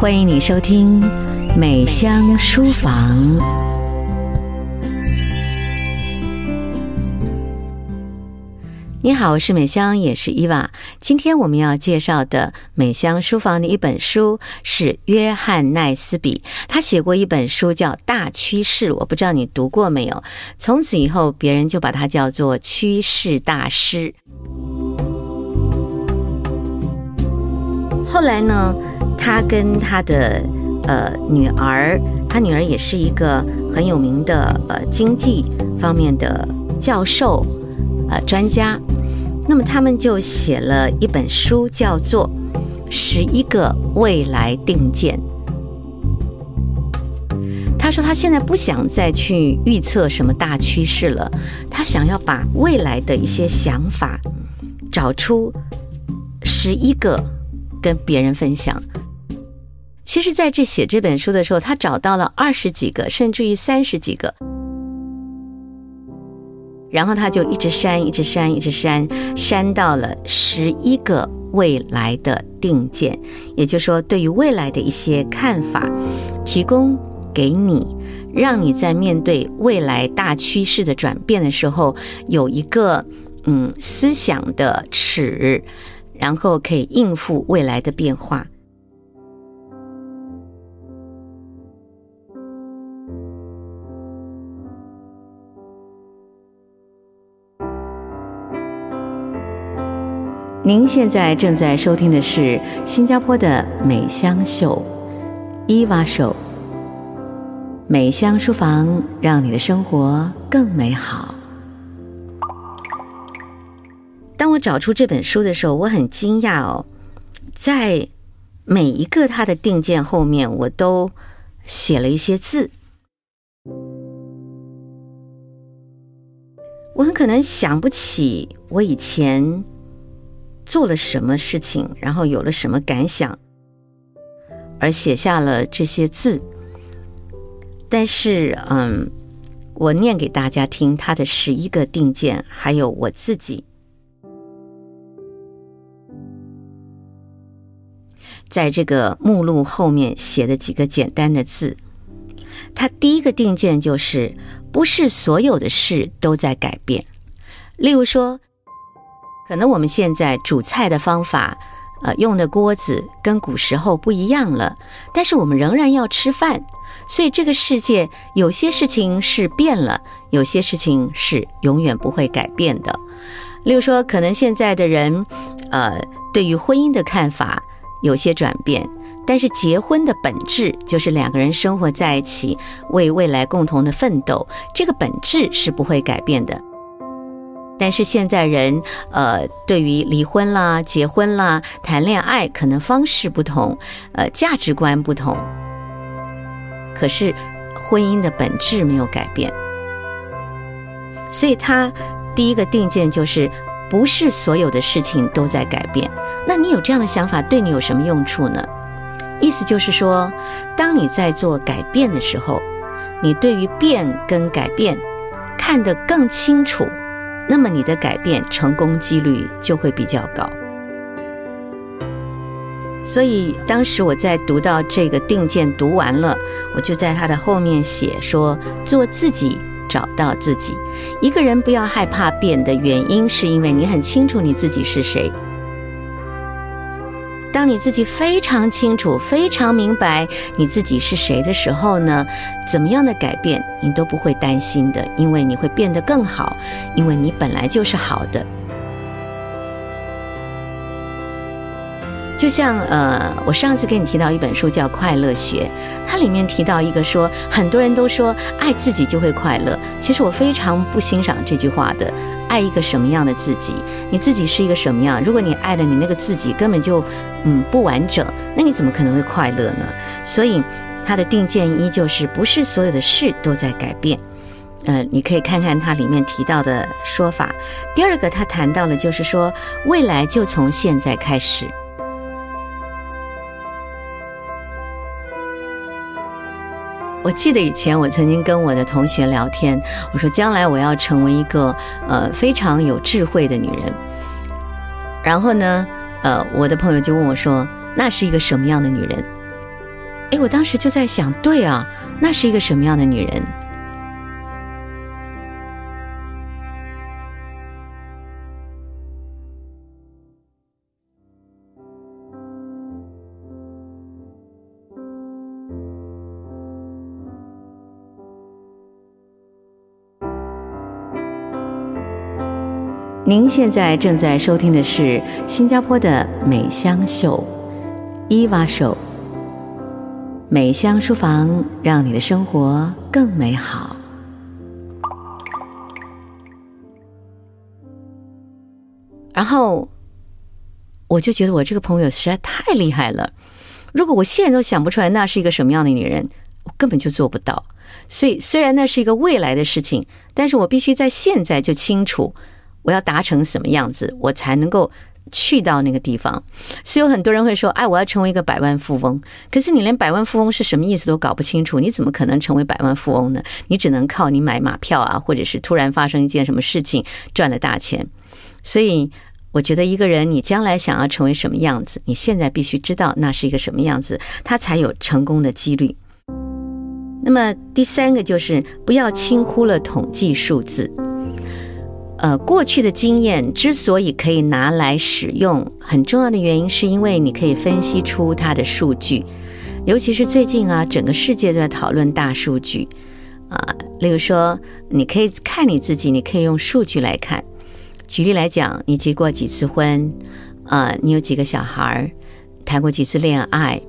欢迎你收听《美香书房》。你好，我是美香，也是伊娃。今天我们要介绍的《美香书房》的一本书是约翰奈斯比，他写过一本书叫《大趋势》，我不知道你读过没有。从此以后，别人就把他叫做趋势大师。后来呢，他跟他的呃女儿，他女儿也是一个很有名的呃经济方面的教授。呃，专家，那么他们就写了一本书，叫做《十一个未来定见》。他说他现在不想再去预测什么大趋势了，他想要把未来的一些想法找出十一个跟别人分享。其实，在这写这本书的时候，他找到了二十几个，甚至于三十几个。然后他就一直删，一直删，一直删，删到了十一个未来的定见，也就是说，对于未来的一些看法，提供给你，让你在面对未来大趋势的转变的时候，有一个嗯思想的尺，然后可以应付未来的变化。您现在正在收听的是新加坡的美香秀，伊娃秀，美香书房，让你的生活更美好。当我找出这本书的时候，我很惊讶哦，在每一个它的定见后面，我都写了一些字。我很可能想不起我以前。做了什么事情，然后有了什么感想，而写下了这些字。但是，嗯，我念给大家听他的十一个定见，还有我自己在这个目录后面写的几个简单的字。他第一个定见就是：不是所有的事都在改变。例如说。可能我们现在煮菜的方法，呃，用的锅子跟古时候不一样了，但是我们仍然要吃饭，所以这个世界有些事情是变了，有些事情是永远不会改变的。例如说，可能现在的人，呃，对于婚姻的看法有些转变，但是结婚的本质就是两个人生活在一起，为未来共同的奋斗，这个本质是不会改变的。但是现在人，呃，对于离婚啦、结婚啦、谈恋爱，可能方式不同，呃，价值观不同。可是婚姻的本质没有改变，所以他第一个定见就是，不是所有的事情都在改变。那你有这样的想法，对你有什么用处呢？意思就是说，当你在做改变的时候，你对于变跟改变看得更清楚。那么你的改变成功几率就会比较高。所以当时我在读到这个定见读完了，我就在他的后面写说：做自己，找到自己。一个人不要害怕变的原因，是因为你很清楚你自己是谁。当你自己非常清楚、非常明白你自己是谁的时候呢，怎么样的改变你都不会担心的，因为你会变得更好，因为你本来就是好的。就像呃，我上次跟你提到一本书叫《快乐学》，它里面提到一个说，很多人都说爱自己就会快乐，其实我非常不欣赏这句话的。爱一个什么样的自己？你自己是一个什么样？如果你爱的你那个自己根本就嗯不完整，那你怎么可能会快乐呢？所以他的定见依旧是不是所有的事都在改变。呃，你可以看看它里面提到的说法。第二个，他谈到了就是说未来就从现在开始。我记得以前我曾经跟我的同学聊天，我说将来我要成为一个呃非常有智慧的女人。然后呢，呃，我的朋友就问我说：“那是一个什么样的女人？”哎，我当时就在想，对啊，那是一个什么样的女人？您现在正在收听的是新加坡的美香秀，伊娃秀。美香书房，让你的生活更美好。然后，我就觉得我这个朋友实在太厉害了。如果我现在都想不出来那是一个什么样的女人，我根本就做不到。所以，虽然那是一个未来的事情，但是我必须在现在就清楚。我要达成什么样子，我才能够去到那个地方？所以有很多人会说：“哎，我要成为一个百万富翁。”可是你连百万富翁是什么意思都搞不清楚，你怎么可能成为百万富翁呢？你只能靠你买马票啊，或者是突然发生一件什么事情赚了大钱。所以我觉得一个人，你将来想要成为什么样子，你现在必须知道那是一个什么样子，他才有成功的几率。那么第三个就是不要轻忽了统计数字。呃，过去的经验之所以可以拿来使用，很重要的原因是因为你可以分析出它的数据，尤其是最近啊，整个世界都在讨论大数据啊。例如说，你可以看你自己，你可以用数据来看。举例来讲，你结过几次婚？啊，你有几个小孩？谈过几次恋爱？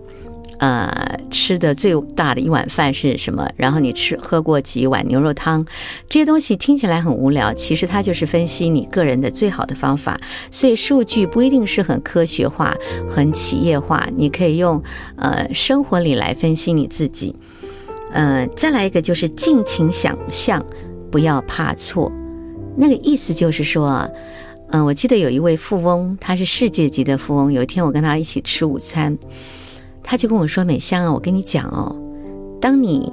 呃，吃的最大的一碗饭是什么？然后你吃喝过几碗牛肉汤？这些东西听起来很无聊，其实它就是分析你个人的最好的方法。所以数据不一定是很科学化、很企业化，你可以用呃生活里来分析你自己。呃，再来一个就是尽情想象，不要怕错。那个意思就是说，嗯、呃，我记得有一位富翁，他是世界级的富翁。有一天我跟他一起吃午餐。他就跟我说：“美香啊，我跟你讲哦，当你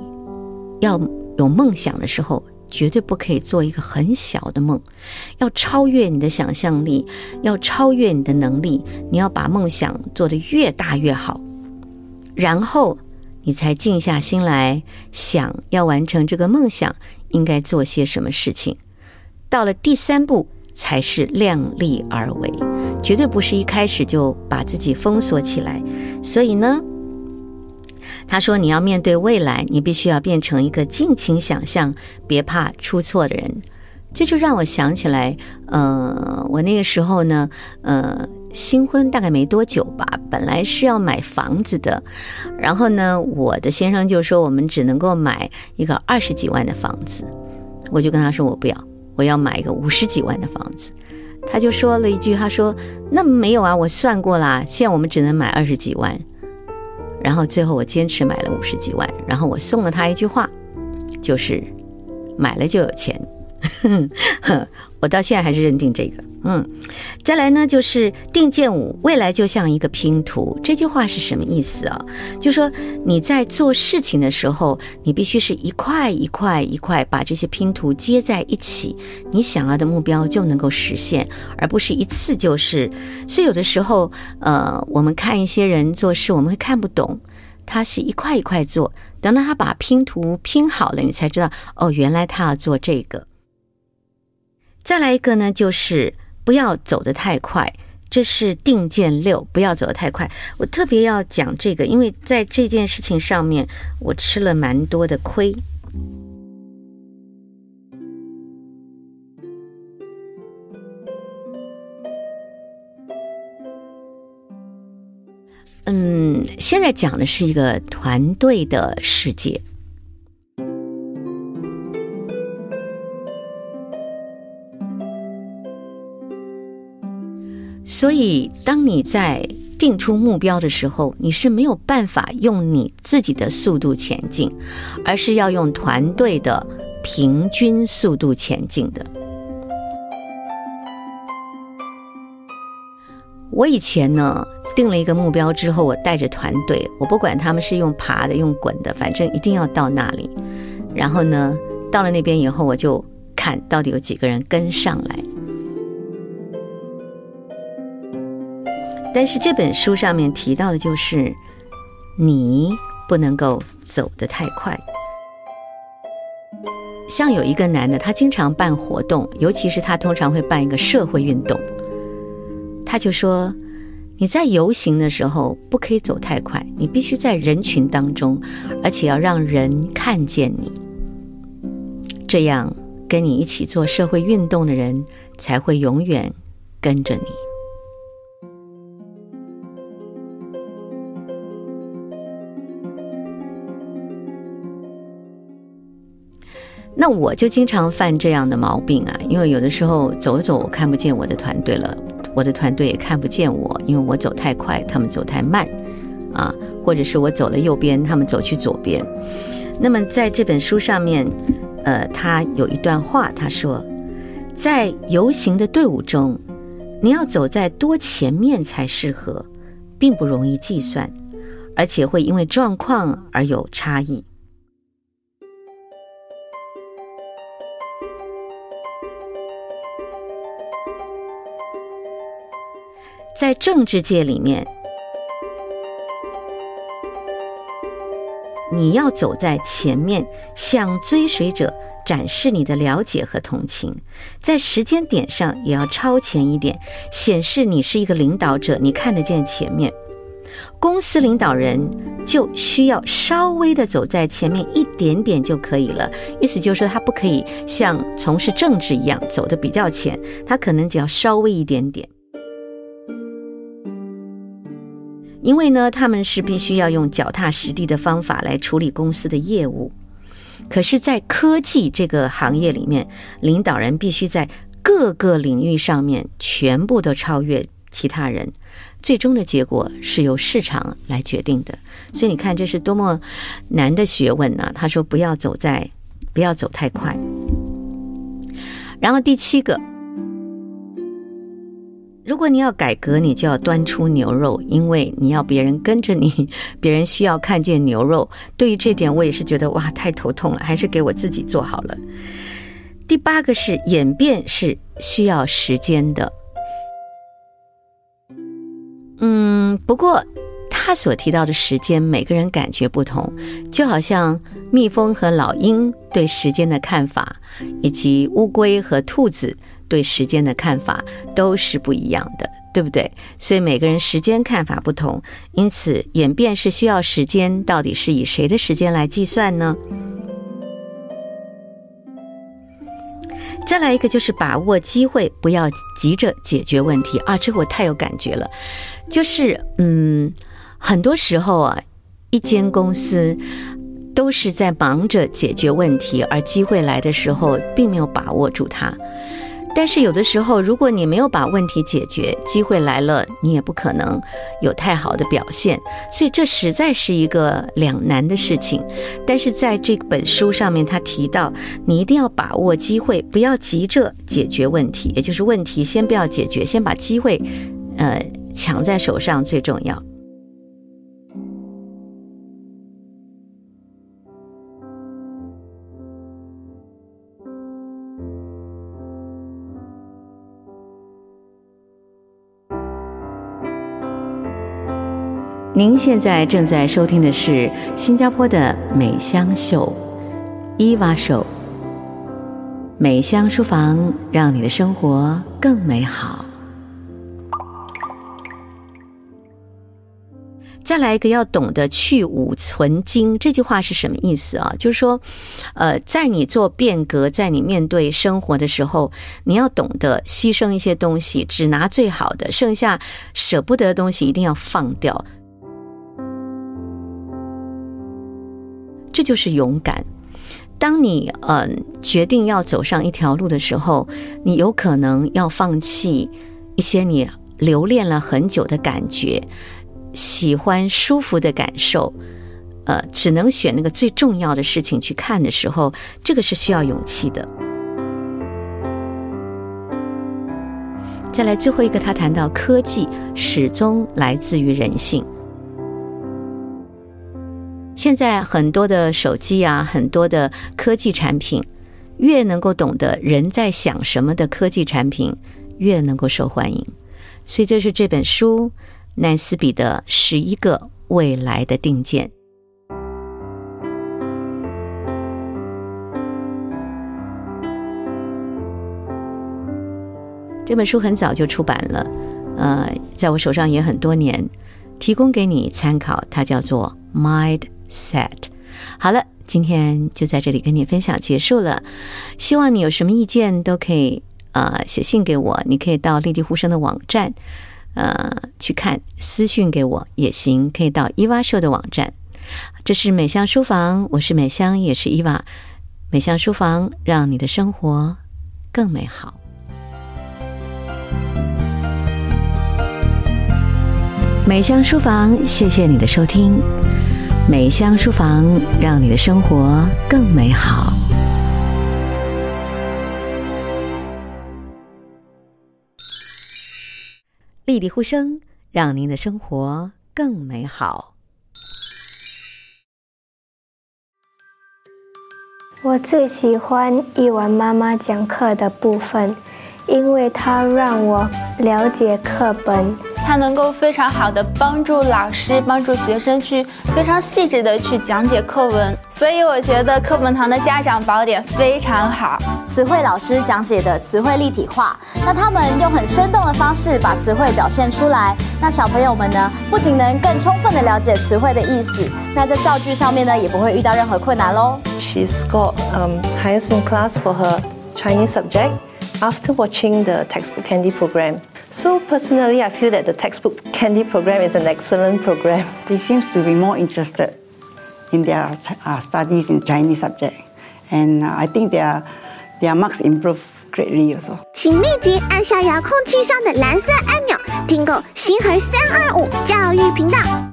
要有梦想的时候，绝对不可以做一个很小的梦，要超越你的想象力，要超越你的能力，你要把梦想做得越大越好，然后你才静下心来想要完成这个梦想应该做些什么事情。到了第三步，才是量力而为。”绝对不是一开始就把自己封锁起来，所以呢，他说你要面对未来，你必须要变成一个尽情想象、别怕出错的人。这就让我想起来，呃，我那个时候呢，呃，新婚大概没多久吧，本来是要买房子的，然后呢，我的先生就说我们只能够买一个二十几万的房子，我就跟他说我不要，我要买一个五十几万的房子。他就说了一句：“他说那没有啊，我算过啦，现在我们只能买二十几万。然后最后我坚持买了五十几万，然后我送了他一句话，就是买了就有钱。” 我到现在还是认定这个。嗯，再来呢，就是定见五，未来就像一个拼图。这句话是什么意思啊？就说你在做事情的时候，你必须是一块一块一块把这些拼图接在一起，你想要的目标就能够实现，而不是一次就是。所以有的时候，呃，我们看一些人做事，我们会看不懂，他是一块一块做，等到他把拼图拼好了，你才知道，哦，原来他要做这个。再来一个呢，就是。不要走得太快，这是定见六。不要走得太快。我特别要讲这个，因为在这件事情上面，我吃了蛮多的亏。嗯，现在讲的是一个团队的世界。所以，当你在定出目标的时候，你是没有办法用你自己的速度前进，而是要用团队的平均速度前进的。我以前呢，定了一个目标之后，我带着团队，我不管他们是用爬的、用滚的，反正一定要到那里。然后呢，到了那边以后，我就看到底有几个人跟上来。但是这本书上面提到的就是，你不能够走得太快。像有一个男的，他经常办活动，尤其是他通常会办一个社会运动，他就说：“你在游行的时候不可以走太快，你必须在人群当中，而且要让人看见你，这样跟你一起做社会运动的人才会永远跟着你。”那我就经常犯这样的毛病啊，因为有的时候走一走，我看不见我的团队了，我的团队也看不见我，因为我走太快，他们走太慢，啊，或者是我走了右边，他们走去左边。那么在这本书上面，呃，他有一段话，他说，在游行的队伍中，你要走在多前面才适合，并不容易计算，而且会因为状况而有差异。在政治界里面，你要走在前面，向追随者展示你的了解和同情。在时间点上也要超前一点，显示你是一个领导者，你看得见前面。公司领导人就需要稍微的走在前面一点点就可以了。意思就是说，他不可以像从事政治一样走得比较前，他可能只要稍微一点点。因为呢，他们是必须要用脚踏实地的方法来处理公司的业务。可是，在科技这个行业里面，领导人必须在各个领域上面全部都超越其他人。最终的结果是由市场来决定的。所以你看，这是多么难的学问呢？他说：“不要走在，不要走太快。”然后第七个。如果你要改革，你就要端出牛肉，因为你要别人跟着你，别人需要看见牛肉。对于这点，我也是觉得哇，太头痛了，还是给我自己做好了。第八个是演变是需要时间的。嗯，不过他所提到的时间，每个人感觉不同，就好像蜜蜂和老鹰对时间的看法，以及乌龟和兔子。对时间的看法都是不一样的，对不对？所以每个人时间看法不同，因此演变是需要时间。到底是以谁的时间来计算呢？再来一个就是把握机会，不要急着解决问题啊！这我太有感觉了，就是嗯，很多时候啊，一间公司都是在忙着解决问题，而机会来的时候并没有把握住它。但是有的时候，如果你没有把问题解决，机会来了，你也不可能有太好的表现。所以这实在是一个两难的事情。但是在这本书上面，他提到，你一定要把握机会，不要急着解决问题，也就是问题先不要解决，先把机会，呃，抢在手上最重要。您现在正在收听的是新加坡的美香秀，伊娃秀，美香书房，让你的生活更美好。再来一个，要懂得去芜存菁，这句话是什么意思啊？就是说，呃，在你做变革，在你面对生活的时候，你要懂得牺牲一些东西，只拿最好的，剩下舍不得的东西一定要放掉。这就是勇敢。当你嗯、呃、决定要走上一条路的时候，你有可能要放弃一些你留恋了很久的感觉，喜欢舒服的感受，呃，只能选那个最重要的事情去看的时候，这个是需要勇气的。再来最后一个，他谈到科技始终来自于人性。现在很多的手机啊，很多的科技产品，越能够懂得人在想什么的科技产品，越能够受欢迎。所以这是这本书奈斯比的十一个未来的定见。这本书很早就出版了，呃，在我手上也很多年，提供给你参考。它叫做《Mind Set，》。好了，今天就在这里跟你分享结束了。希望你有什么意见都可以呃写信给我，你可以到立地呼声的网站呃去看，私讯给我也行，可以到伊娃社的网站。这是美香书房，我是美香，也是伊娃。美香书房，让你的生活更美好。美香书房，谢谢你的收听。美香书房，让你的生活更美好。立地呼声，让您的生活更美好。我最喜欢伊娃妈妈讲课的部分，因为它让我了解课本。它能够非常好的帮助老师、帮助学生去非常细致的去讲解课文，所以我觉得课本堂的家长宝典非常好。词汇老师讲解的词汇立体化，那他们用很生动的方式把词汇表现出来，那小朋友们呢，不仅能更充分的了解词汇的意思，那在造句上面呢，也不会遇到任何困难喽。She scored um highest in class for her Chinese subject after watching the textbook candy program. So personally, I feel that the textbook candy program is an excellent program. They seem to be more interested in their uh, studies in Chinese subject, and uh, I think their their marks improve greatly also. 请立即按下遥控器上的蓝色按钮，订购星禾三二五教育频道。